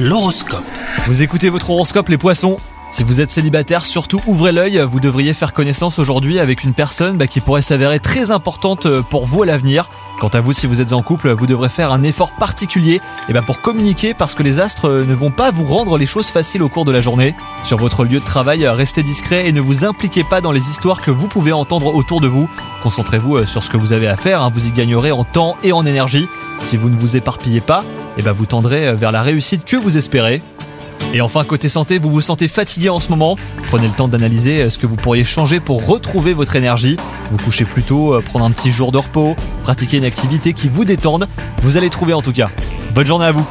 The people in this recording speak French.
L'horoscope. Vous écoutez votre horoscope les poissons si vous êtes célibataire, surtout ouvrez l'œil, vous devriez faire connaissance aujourd'hui avec une personne bah, qui pourrait s'avérer très importante euh, pour vous à l'avenir. Quant à vous, si vous êtes en couple, vous devrez faire un effort particulier et bah, pour communiquer parce que les astres euh, ne vont pas vous rendre les choses faciles au cours de la journée. Sur votre lieu de travail, restez discret et ne vous impliquez pas dans les histoires que vous pouvez entendre autour de vous. Concentrez-vous euh, sur ce que vous avez à faire, hein. vous y gagnerez en temps et en énergie. Si vous ne vous éparpillez pas, et bah, vous tendrez vers la réussite que vous espérez. Et enfin, côté santé, vous vous sentez fatigué en ce moment Prenez le temps d'analyser euh, ce que vous pourriez changer pour retrouver votre énergie. Vous couchez plus tôt, euh, prendre un petit jour de repos, pratiquer une activité qui vous détende. Vous allez trouver en tout cas. Bonne journée à vous